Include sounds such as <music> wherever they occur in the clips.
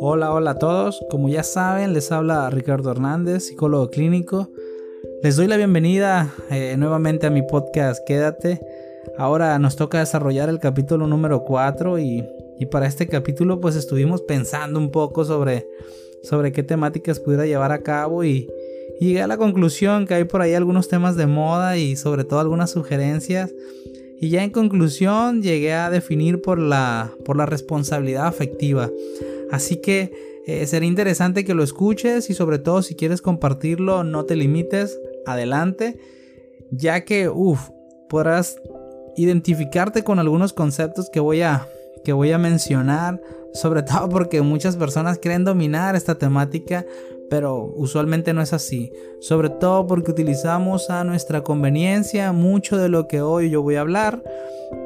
Hola, hola a todos. Como ya saben, les habla Ricardo Hernández, psicólogo clínico. Les doy la bienvenida eh, nuevamente a mi podcast Quédate. Ahora nos toca desarrollar el capítulo número 4 y, y para este capítulo pues estuvimos pensando un poco sobre, sobre qué temáticas pudiera llevar a cabo y, y llegué a la conclusión que hay por ahí algunos temas de moda y sobre todo algunas sugerencias. Y ya en conclusión llegué a definir por la, por la responsabilidad afectiva. Así que eh, sería interesante que lo escuches y sobre todo si quieres compartirlo no te limites, adelante, ya que uff, podrás identificarte con algunos conceptos que voy a que voy a mencionar, sobre <laughs> todo porque muchas personas quieren dominar esta temática, pero usualmente no es así, sobre todo porque utilizamos a nuestra conveniencia mucho de lo que hoy yo voy a hablar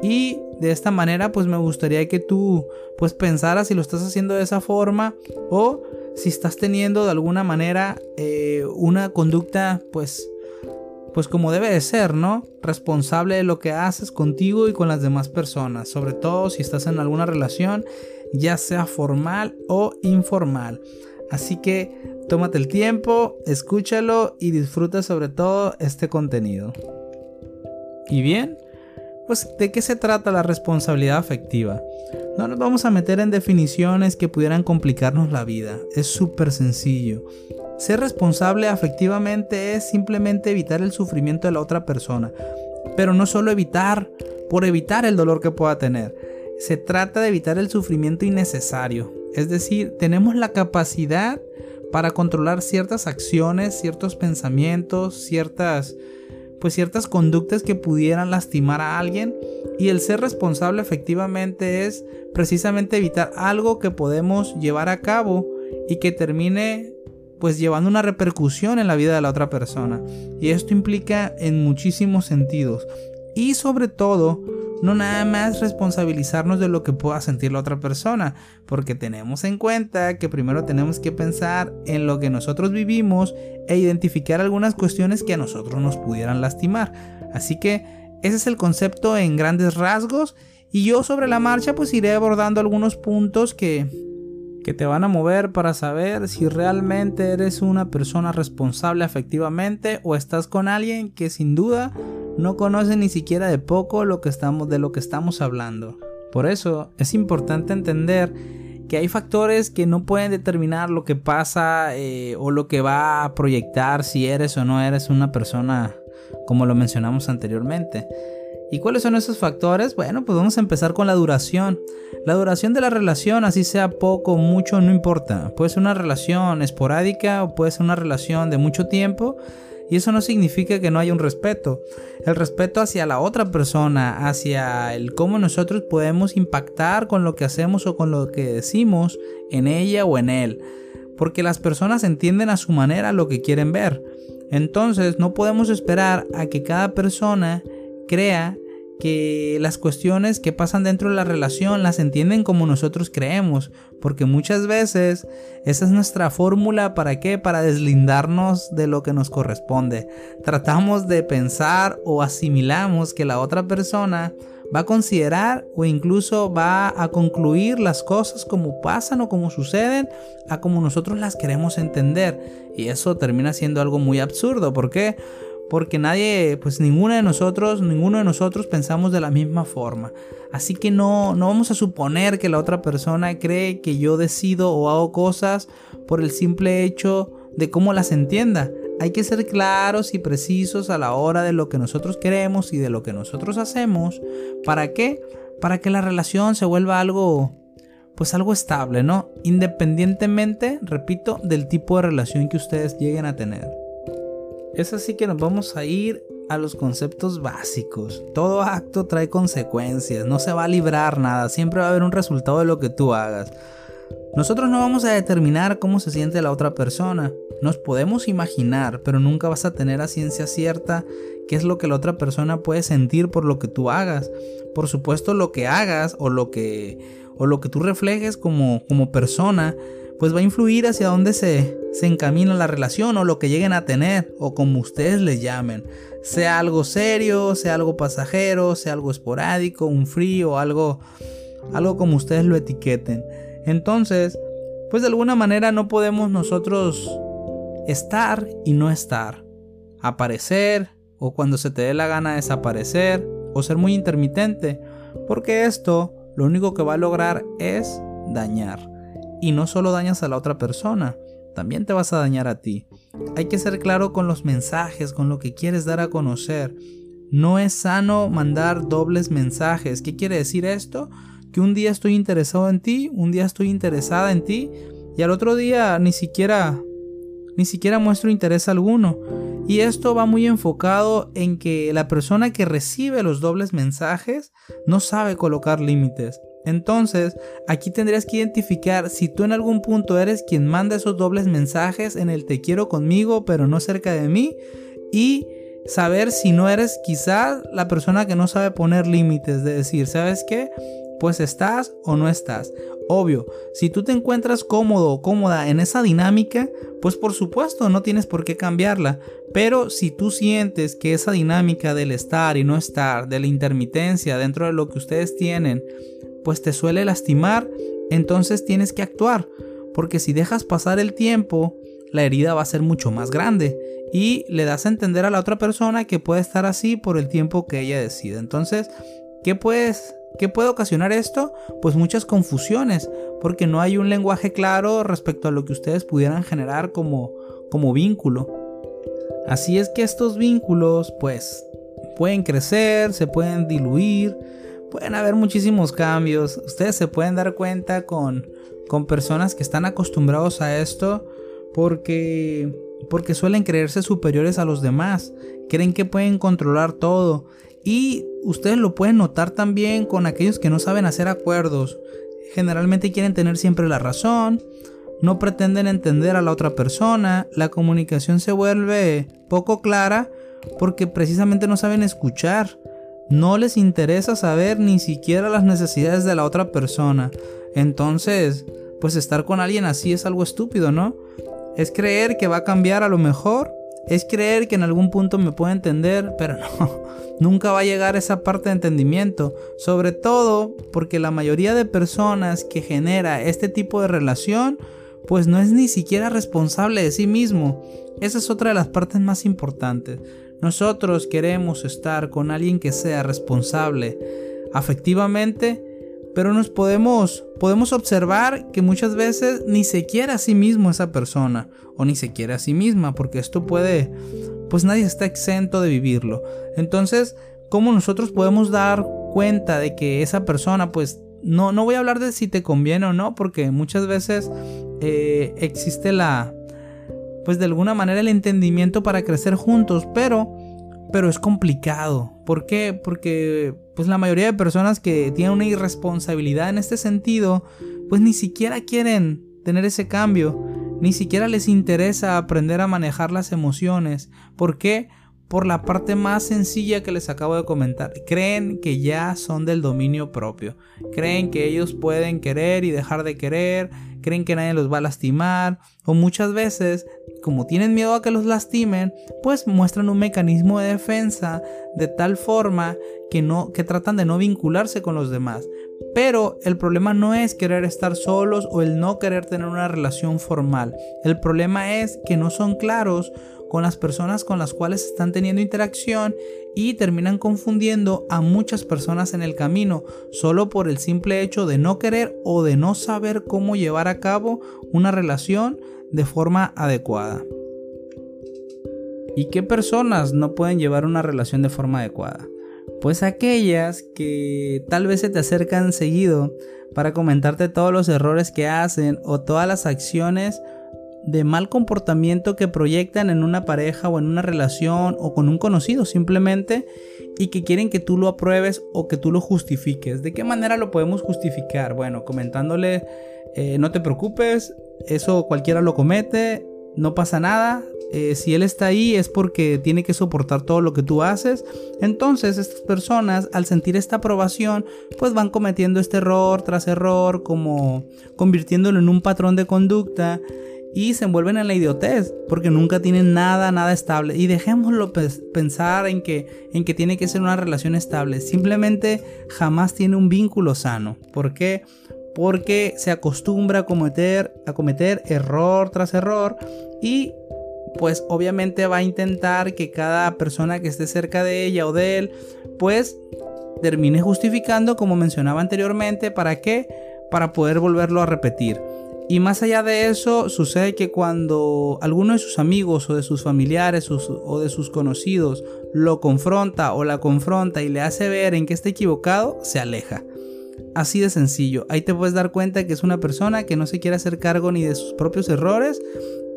y de esta manera pues me gustaría que tú pues pensaras si lo estás haciendo de esa forma o si estás teniendo de alguna manera eh, una conducta pues pues como debe de ser, ¿no? Responsable de lo que haces contigo y con las demás personas, sobre todo si estás en alguna relación, ya sea formal o informal. Así que tómate el tiempo, escúchalo y disfruta sobre todo este contenido. Y bien, pues ¿de qué se trata la responsabilidad afectiva? No nos vamos a meter en definiciones que pudieran complicarnos la vida, es súper sencillo. Ser responsable afectivamente es simplemente evitar el sufrimiento de la otra persona, pero no solo evitar por evitar el dolor que pueda tener. Se trata de evitar el sufrimiento innecesario. Es decir, tenemos la capacidad para controlar ciertas acciones, ciertos pensamientos, ciertas pues ciertas conductas que pudieran lastimar a alguien. Y el ser responsable efectivamente es precisamente evitar algo que podemos llevar a cabo y que termine pues llevando una repercusión en la vida de la otra persona. Y esto implica en muchísimos sentidos. Y sobre todo no nada más responsabilizarnos de lo que pueda sentir la otra persona, porque tenemos en cuenta que primero tenemos que pensar en lo que nosotros vivimos e identificar algunas cuestiones que a nosotros nos pudieran lastimar. Así que ese es el concepto en grandes rasgos y yo sobre la marcha pues iré abordando algunos puntos que que te van a mover para saber si realmente eres una persona responsable efectivamente o estás con alguien que sin duda no conoce ni siquiera de poco lo que estamos, de lo que estamos hablando. Por eso es importante entender que hay factores que no pueden determinar lo que pasa eh, o lo que va a proyectar si eres o no eres una persona como lo mencionamos anteriormente. ¿Y cuáles son esos factores? Bueno, pues vamos a empezar con la duración. La duración de la relación, así sea poco mucho, no importa. Puede ser una relación esporádica o puede ser una relación de mucho tiempo. Y eso no significa que no haya un respeto. El respeto hacia la otra persona, hacia el cómo nosotros podemos impactar con lo que hacemos o con lo que decimos en ella o en él. Porque las personas entienden a su manera lo que quieren ver. Entonces no podemos esperar a que cada persona crea que las cuestiones que pasan dentro de la relación las entienden como nosotros creemos, porque muchas veces esa es nuestra fórmula para qué, para deslindarnos de lo que nos corresponde. Tratamos de pensar o asimilamos que la otra persona va a considerar o incluso va a concluir las cosas como pasan o como suceden a como nosotros las queremos entender. Y eso termina siendo algo muy absurdo. ¿Por qué? Porque nadie, pues ninguno de nosotros, ninguno de nosotros pensamos de la misma forma. Así que no, no vamos a suponer que la otra persona cree que yo decido o hago cosas por el simple hecho de cómo las entienda. Hay que ser claros y precisos a la hora de lo que nosotros queremos y de lo que nosotros hacemos. ¿Para qué? Para que la relación se vuelva algo, pues algo estable, ¿no? Independientemente, repito, del tipo de relación que ustedes lleguen a tener. Es así que nos vamos a ir a los conceptos básicos. Todo acto trae consecuencias, no se va a librar nada, siempre va a haber un resultado de lo que tú hagas. Nosotros no vamos a determinar cómo se siente la otra persona. Nos podemos imaginar, pero nunca vas a tener a ciencia cierta qué es lo que la otra persona puede sentir por lo que tú hagas. Por supuesto, lo que hagas o lo que o lo que tú reflejes como como persona pues va a influir hacia dónde se, se encamina la relación o lo que lleguen a tener o como ustedes les llamen. Sea algo serio, sea algo pasajero, sea algo esporádico, un frío, algo, algo como ustedes lo etiqueten. Entonces, pues de alguna manera no podemos nosotros estar y no estar. Aparecer o cuando se te dé la gana desaparecer o ser muy intermitente. Porque esto lo único que va a lograr es dañar. Y no solo dañas a la otra persona, también te vas a dañar a ti. Hay que ser claro con los mensajes, con lo que quieres dar a conocer. No es sano mandar dobles mensajes. ¿Qué quiere decir esto? Que un día estoy interesado en ti, un día estoy interesada en ti y al otro día ni siquiera ni siquiera muestro interés alguno. Y esto va muy enfocado en que la persona que recibe los dobles mensajes no sabe colocar límites. Entonces, aquí tendrías que identificar si tú en algún punto eres quien manda esos dobles mensajes en el te quiero conmigo pero no cerca de mí y saber si no eres quizás la persona que no sabe poner límites, de decir, ¿sabes qué? Pues estás o no estás. Obvio, si tú te encuentras cómodo o cómoda en esa dinámica, pues por supuesto no tienes por qué cambiarla. Pero si tú sientes que esa dinámica del estar y no estar, de la intermitencia dentro de lo que ustedes tienen, pues te suele lastimar, entonces tienes que actuar. Porque si dejas pasar el tiempo, la herida va a ser mucho más grande. Y le das a entender a la otra persona que puede estar así por el tiempo que ella decide. Entonces, ¿qué puedes ¿Qué puede ocasionar esto? Pues muchas confusiones, porque no hay un lenguaje claro respecto a lo que ustedes pudieran generar como, como vínculo. Así es que estos vínculos, pues, pueden crecer, se pueden diluir, pueden haber muchísimos cambios. Ustedes se pueden dar cuenta con, con personas que están acostumbrados a esto porque, porque suelen creerse superiores a los demás, creen que pueden controlar todo y ustedes lo pueden notar también con aquellos que no saben hacer acuerdos. Generalmente quieren tener siempre la razón, no pretenden entender a la otra persona, la comunicación se vuelve poco clara porque precisamente no saben escuchar. No les interesa saber ni siquiera las necesidades de la otra persona. Entonces, pues estar con alguien así es algo estúpido, ¿no? Es creer que va a cambiar a lo mejor es creer que en algún punto me puede entender, pero no, <laughs> nunca va a llegar esa parte de entendimiento. Sobre todo porque la mayoría de personas que genera este tipo de relación, pues no es ni siquiera responsable de sí mismo. Esa es otra de las partes más importantes. Nosotros queremos estar con alguien que sea responsable afectivamente, pero nos podemos podemos observar que muchas veces ni se quiere a sí mismo esa persona o ni se quiere a sí misma, porque esto puede pues nadie está exento de vivirlo. Entonces, ¿cómo nosotros podemos dar cuenta de que esa persona pues no, no voy a hablar de si te conviene o no, porque muchas veces eh, existe la, pues de alguna manera el entendimiento para crecer juntos, pero pero es complicado. ¿Por qué? Porque pues la mayoría de personas que tienen una irresponsabilidad en este sentido, pues ni siquiera quieren tener ese cambio, ni siquiera les interesa aprender a manejar las emociones. ¿Por qué? Por la parte más sencilla que les acabo de comentar. Creen que ya son del dominio propio. Creen que ellos pueden querer y dejar de querer. Creen que nadie los va a lastimar. O muchas veces como tienen miedo a que los lastimen, pues muestran un mecanismo de defensa de tal forma que no que tratan de no vincularse con los demás. Pero el problema no es querer estar solos o el no querer tener una relación formal. El problema es que no son claros con las personas con las cuales están teniendo interacción y terminan confundiendo a muchas personas en el camino solo por el simple hecho de no querer o de no saber cómo llevar a cabo una relación de forma adecuada. ¿Y qué personas no pueden llevar una relación de forma adecuada? Pues aquellas que tal vez se te acercan seguido para comentarte todos los errores que hacen o todas las acciones de mal comportamiento que proyectan en una pareja o en una relación o con un conocido simplemente y que quieren que tú lo apruebes o que tú lo justifiques. ¿De qué manera lo podemos justificar? Bueno, comentándole, eh, no te preocupes, eso cualquiera lo comete, no pasa nada, eh, si él está ahí es porque tiene que soportar todo lo que tú haces. Entonces estas personas al sentir esta aprobación pues van cometiendo este error tras error como convirtiéndolo en un patrón de conducta y se envuelven en la idiotez porque nunca tienen nada, nada estable. Y dejémoslo pensar en que, en que tiene que ser una relación estable. Simplemente jamás tiene un vínculo sano. ¿Por qué? Porque se acostumbra a cometer, a cometer error tras error y pues obviamente va a intentar que cada persona que esté cerca de ella o de él, pues termine justificando como mencionaba anteriormente, ¿para qué? Para poder volverlo a repetir. Y más allá de eso, sucede que cuando alguno de sus amigos o de sus familiares o, de sus conocidos lo confronta o la confronta y le hace ver en que está equivocado, se aleja. Así de sencillo. Ahí te puedes dar cuenta que es una persona que no se quiere hacer cargo ni de sus propios errores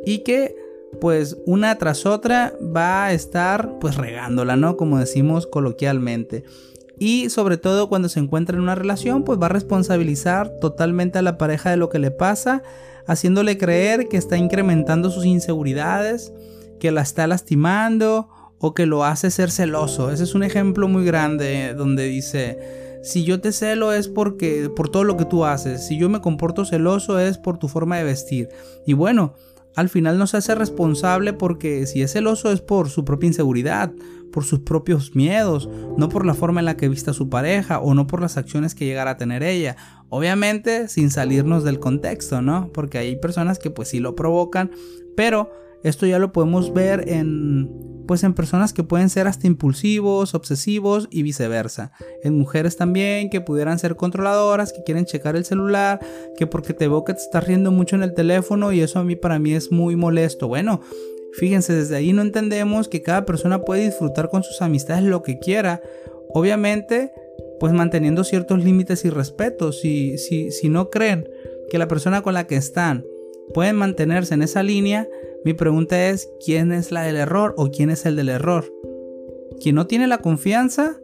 y que pues una tras otra va a estar pues regándola, ¿no? Como decimos coloquialmente. Y sobre todo cuando se encuentra en una relación, pues va a responsabilizar totalmente a la pareja de lo que le pasa, haciéndole creer que está incrementando sus inseguridades, que la está lastimando o que lo hace ser celoso. Ese es un ejemplo muy grande donde dice, si yo te celo es porque por todo lo que tú haces, si yo me comporto celoso es por tu forma de vestir. Y bueno, al final no se hace responsable porque si es celoso es por su propia inseguridad, por sus propios miedos, no por la forma en la que vista su pareja o no por las acciones que llegara a tener ella. Obviamente sin salirnos del contexto, ¿no? Porque hay personas que pues sí lo provocan, pero esto ya lo podemos ver en pues en personas que pueden ser hasta impulsivos, obsesivos y viceversa. En mujeres también que pudieran ser controladoras, que quieren checar el celular, que porque te veo te estás riendo mucho en el teléfono y eso a mí para mí es muy molesto. Bueno, fíjense, desde ahí no entendemos que cada persona puede disfrutar con sus amistades lo que quiera. Obviamente, pues manteniendo ciertos límites y respetos. Si, si, si no creen que la persona con la que están pueden mantenerse en esa línea, mi pregunta es, ¿quién es la del error o quién es el del error? ¿Quién no tiene la confianza?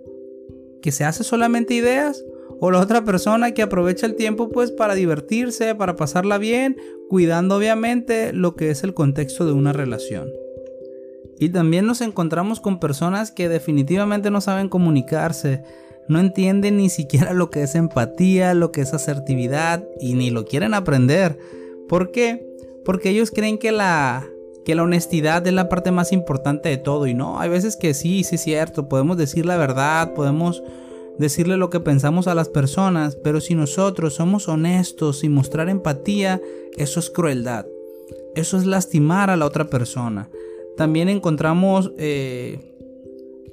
¿Que se hace solamente ideas? ¿O la otra persona que aprovecha el tiempo pues para divertirse, para pasarla bien, cuidando obviamente lo que es el contexto de una relación? Y también nos encontramos con personas que definitivamente no saben comunicarse, no entienden ni siquiera lo que es empatía, lo que es asertividad y ni lo quieren aprender. ¿Por qué? Porque ellos creen que la, que la honestidad es la parte más importante de todo. Y no, hay veces que sí, sí es cierto. Podemos decir la verdad, podemos decirle lo que pensamos a las personas. Pero si nosotros somos honestos y mostrar empatía, eso es crueldad. Eso es lastimar a la otra persona. También encontramos eh,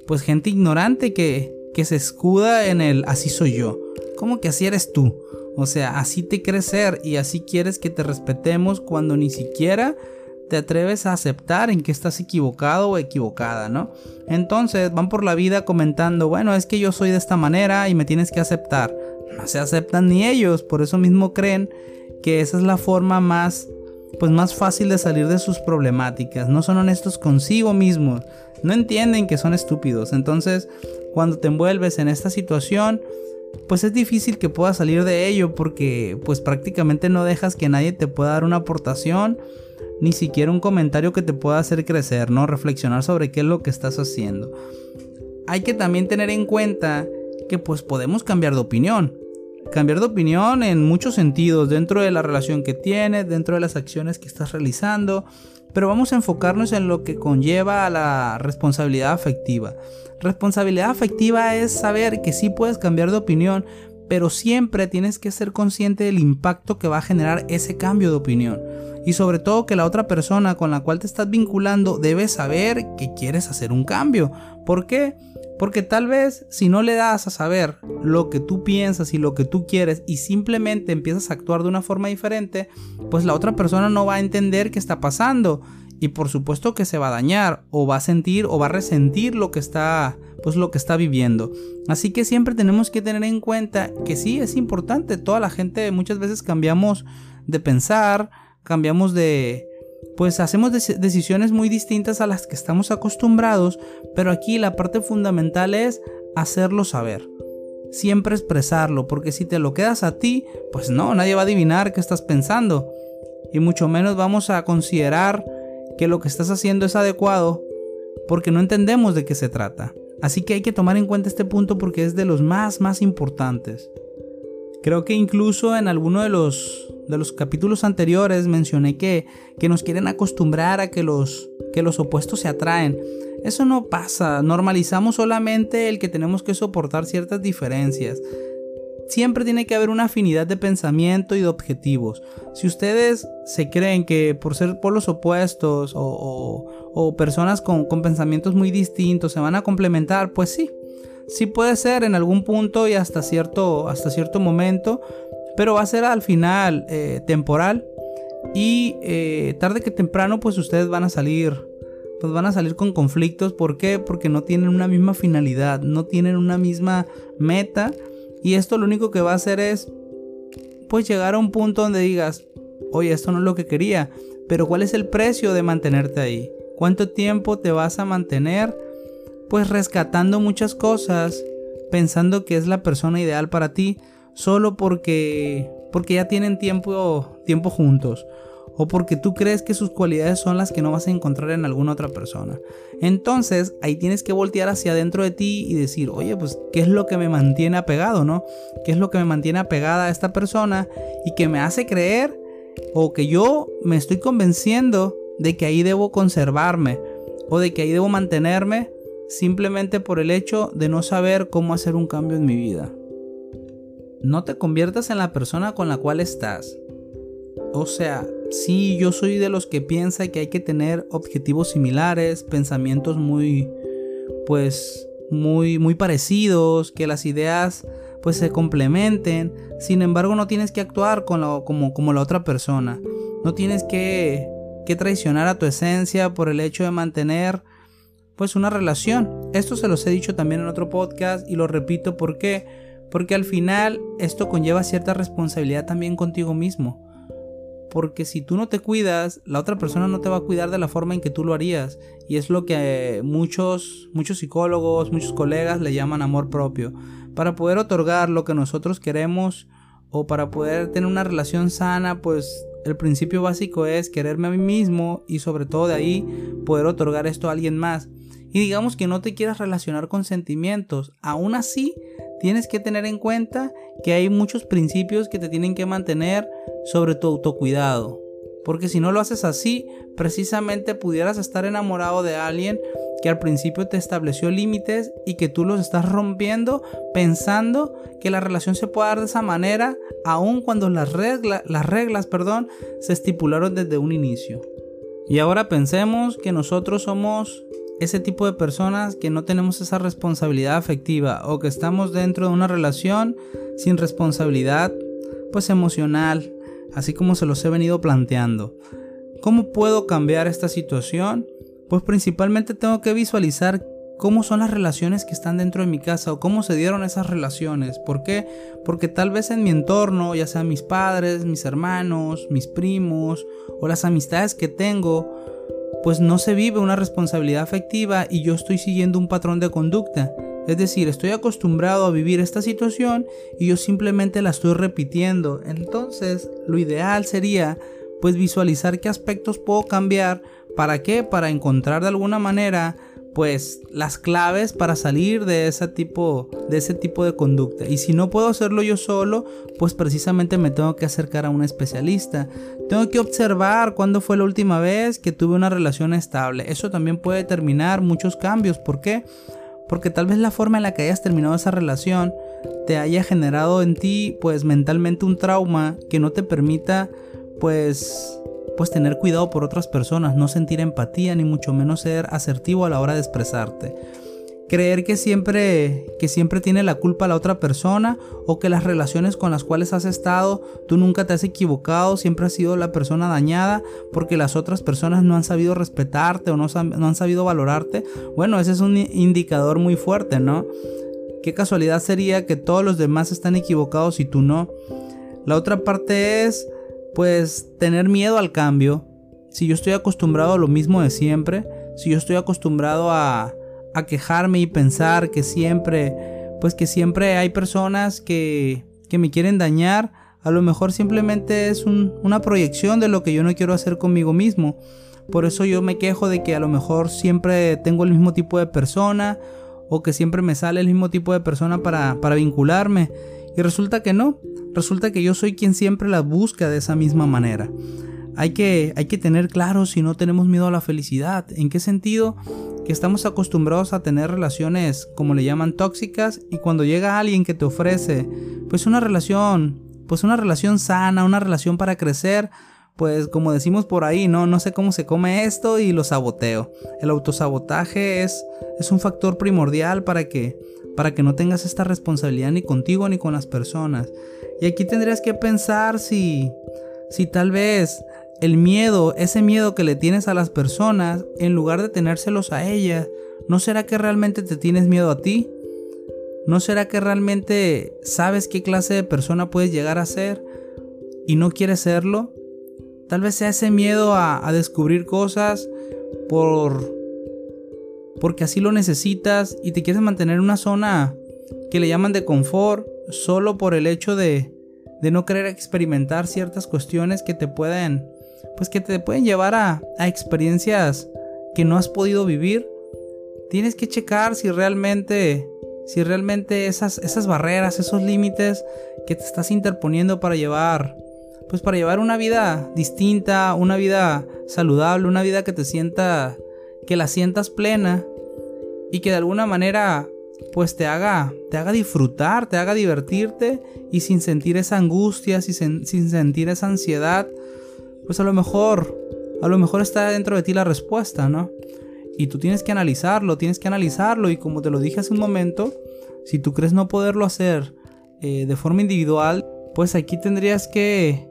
pues gente ignorante que, que se escuda en el así soy yo. ¿Cómo que así eres tú? O sea, así te crees ser y así quieres que te respetemos cuando ni siquiera te atreves a aceptar en que estás equivocado o equivocada, ¿no? Entonces van por la vida comentando, bueno, es que yo soy de esta manera y me tienes que aceptar. No se aceptan ni ellos, por eso mismo creen que esa es la forma más pues más fácil de salir de sus problemáticas. No son honestos consigo mismos. No entienden que son estúpidos. Entonces, cuando te envuelves en esta situación, pues es difícil que puedas salir de ello porque pues prácticamente no dejas que nadie te pueda dar una aportación ni siquiera un comentario que te pueda hacer crecer, ¿no? Reflexionar sobre qué es lo que estás haciendo. Hay que también tener en cuenta que pues podemos cambiar de opinión. Cambiar de opinión en muchos sentidos, dentro de la relación que tienes, dentro de las acciones que estás realizando, pero vamos a enfocarnos en lo que conlleva a la responsabilidad afectiva. Responsabilidad afectiva es saber que sí puedes cambiar de opinión, pero siempre tienes que ser consciente del impacto que va a generar ese cambio de opinión. Y sobre todo que la otra persona con la cual te estás vinculando debe saber que quieres hacer un cambio. ¿Por qué? Porque tal vez si no le das a saber lo que tú piensas y lo que tú quieres y simplemente empiezas a actuar de una forma diferente, pues la otra persona no va a entender qué está pasando y por supuesto que se va a dañar o va a sentir o va a resentir lo que está pues lo que está viviendo. Así que siempre tenemos que tener en cuenta que sí es importante, toda la gente muchas veces cambiamos de pensar, cambiamos de pues hacemos decisiones muy distintas a las que estamos acostumbrados, pero aquí la parte fundamental es hacerlo saber. Siempre expresarlo, porque si te lo quedas a ti, pues no, nadie va a adivinar qué estás pensando. Y mucho menos vamos a considerar que lo que estás haciendo es adecuado porque no entendemos de qué se trata. Así que hay que tomar en cuenta este punto porque es de los más, más importantes. Creo que incluso en alguno de los, de los capítulos anteriores mencioné que, que nos quieren acostumbrar a que los, que los opuestos se atraen. Eso no pasa, normalizamos solamente el que tenemos que soportar ciertas diferencias siempre tiene que haber una afinidad de pensamiento y de objetivos. Si ustedes se creen que por ser polos opuestos o, personas con, con, pensamientos muy distintos se van a complementar, pues sí, sí puede ser en algún punto y hasta cierto, hasta cierto momento, pero va a ser al final eh, temporal y eh, tarde que temprano pues ustedes van a salir pues van a salir con conflictos. ¿Por qué? Porque no tienen una misma finalidad, no tienen una misma meta y esto lo único que va a hacer es, pues llegar a un punto donde digas, oye, esto no es lo que quería, pero ¿cuál es el precio de mantenerte ahí? ¿Cuánto tiempo te vas a mantener? Pues rescatando muchas cosas, pensando que es la persona ideal para ti, solo porque, porque ya tienen tiempo, tiempo juntos o porque tú crees que sus cualidades son las que no vas a encontrar en alguna otra persona. Entonces ahí tienes que voltear hacia adentro de ti y decir, oye, pues, ¿qué es lo que me mantiene apegado, no? ¿Qué es lo que me mantiene apegada a esta persona y que me hace creer o que yo me estoy convenciendo de que ahí debo conservarme o de que ahí debo mantenerme simplemente por el hecho de no saber cómo hacer un cambio en mi vida? No te conviertas en la persona con la cual estás. O sea, sí, yo soy de los que piensa que hay que tener objetivos similares, pensamientos muy, pues, muy, muy parecidos, que las ideas, pues, se complementen. Sin embargo, no tienes que actuar como, como la otra persona. No tienes que, que traicionar a tu esencia por el hecho de mantener, pues, una relación. Esto se los he dicho también en otro podcast y lo repito, ¿por qué? Porque al final esto conlleva cierta responsabilidad también contigo mismo. Porque si tú no te cuidas, la otra persona no te va a cuidar de la forma en que tú lo harías. Y es lo que muchos, muchos psicólogos, muchos colegas le llaman amor propio. Para poder otorgar lo que nosotros queremos o para poder tener una relación sana, pues el principio básico es quererme a mí mismo y sobre todo de ahí poder otorgar esto a alguien más. Y digamos que no te quieras relacionar con sentimientos, aún así tienes que tener en cuenta que hay muchos principios que te tienen que mantener sobre tu autocuidado. Porque si no lo haces así, precisamente pudieras estar enamorado de alguien que al principio te estableció límites y que tú los estás rompiendo pensando que la relación se puede dar de esa manera, aun cuando las, las reglas perdón, se estipularon desde un inicio. Y ahora pensemos que nosotros somos ese tipo de personas que no tenemos esa responsabilidad afectiva o que estamos dentro de una relación sin responsabilidad pues emocional, así como se los he venido planteando. ¿Cómo puedo cambiar esta situación? Pues principalmente tengo que visualizar cómo son las relaciones que están dentro de mi casa o cómo se dieron esas relaciones. ¿Por qué? Porque tal vez en mi entorno, ya sean mis padres, mis hermanos, mis primos o las amistades que tengo, pues no se vive una responsabilidad afectiva y yo estoy siguiendo un patrón de conducta. Es decir, estoy acostumbrado a vivir esta situación y yo simplemente la estoy repitiendo. Entonces, lo ideal sería pues visualizar qué aspectos puedo cambiar. ¿Para qué? Para encontrar de alguna manera pues las claves para salir de ese tipo de ese tipo de conducta. Y si no puedo hacerlo yo solo pues precisamente me tengo que acercar a un especialista. Tengo que observar cuándo fue la última vez que tuve una relación estable. Eso también puede determinar muchos cambios. ¿por qué? porque tal vez la forma en la que hayas terminado esa relación te haya generado en ti pues mentalmente un trauma que no te permita pues pues tener cuidado por otras personas, no sentir empatía ni mucho menos ser asertivo a la hora de expresarte. Creer que siempre que siempre tiene la culpa la otra persona o que las relaciones con las cuales has estado tú nunca te has equivocado, siempre has sido la persona dañada porque las otras personas no han sabido respetarte o no, no han sabido valorarte. Bueno, ese es un indicador muy fuerte, ¿no? Qué casualidad sería que todos los demás están equivocados y tú no. La otra parte es pues tener miedo al cambio. Si yo estoy acostumbrado a lo mismo de siempre, si yo estoy acostumbrado a, a quejarme y pensar que siempre, pues que siempre hay personas que, que me quieren dañar, a lo mejor simplemente es una proyección de lo que yo no quiero hacer conmigo mismo. por eso yo me quejo de que a lo mejor siempre tengo el mismo tipo de persona o que siempre me sale el mismo tipo de persona para, para vincularme. Y resulta que no, resulta que yo soy quien siempre la busca de esa misma manera. Hay que, hay que tener claro si no tenemos miedo a la felicidad. ¿En qué sentido? Que estamos acostumbrados a tener relaciones, como le llaman, tóxicas. Y cuando llega alguien que te ofrece, pues una relación, pues una relación sana, una relación para crecer, pues como decimos por ahí, no, no sé cómo se come esto y lo saboteo. El autosabotaje es, es un factor primordial para que, para que no tengas esta responsabilidad ni contigo ni con las personas. Y aquí tendrías que pensar si, si tal vez el miedo, ese miedo que le tienes a las personas, en lugar de tenérselos a ellas, ¿no será que realmente te tienes miedo a ti? ¿No será que realmente sabes qué clase de persona puedes llegar a ser y no quieres serlo? Tal vez sea ese miedo a, a descubrir cosas por porque así lo necesitas y te quieres mantener en una zona que le llaman de confort solo por el hecho de, de no querer experimentar ciertas cuestiones que te pueden pues que te pueden llevar a, experiencias que no has podido vivir. Tienes que checar si realmente, si realmente esas, esas barreras, esos límites que te estás interponiendo para llevar, pues para llevar una vida distinta, una vida saludable, una vida que te sienta, que la sientas plena y que de alguna manera pues te haga, te haga disfrutar, te haga divertirte y sin sentir esa angustia, sin, sin sentir esa ansiedad pues a lo mejor, a lo mejor está dentro de ti la respuesta, ¿no? Y tú tienes que analizarlo, tienes que analizarlo y como te lo dije hace un momento, si tú crees no poderlo hacer eh, de forma individual, pues aquí tendrías que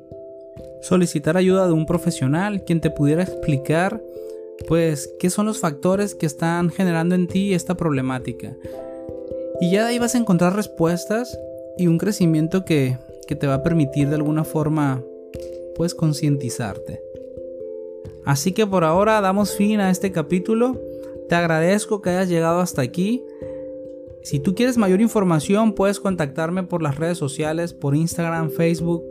solicitar ayuda de un profesional quien te pudiera explicar pues qué son los factores que están generando en ti esta problemática. Y ya de ahí vas a encontrar respuestas y un crecimiento que, que te va a permitir de alguna forma puedes concientizarte. Así que por ahora damos fin a este capítulo. Te agradezco que hayas llegado hasta aquí. Si tú quieres mayor información, puedes contactarme por las redes sociales, por Instagram, Facebook,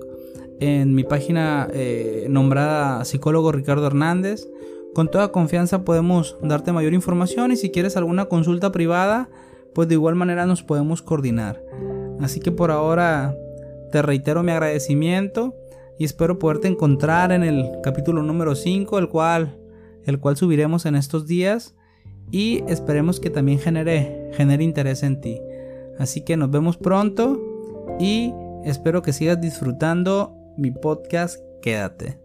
en mi página eh, nombrada Psicólogo Ricardo Hernández. Con toda confianza podemos darte mayor información y si quieres alguna consulta privada, pues de igual manera nos podemos coordinar. Así que por ahora te reitero mi agradecimiento y espero poderte encontrar en el capítulo número 5, el cual, el cual subiremos en estos días y esperemos que también genere, genere interés en ti. Así que nos vemos pronto y espero que sigas disfrutando mi podcast. Quédate.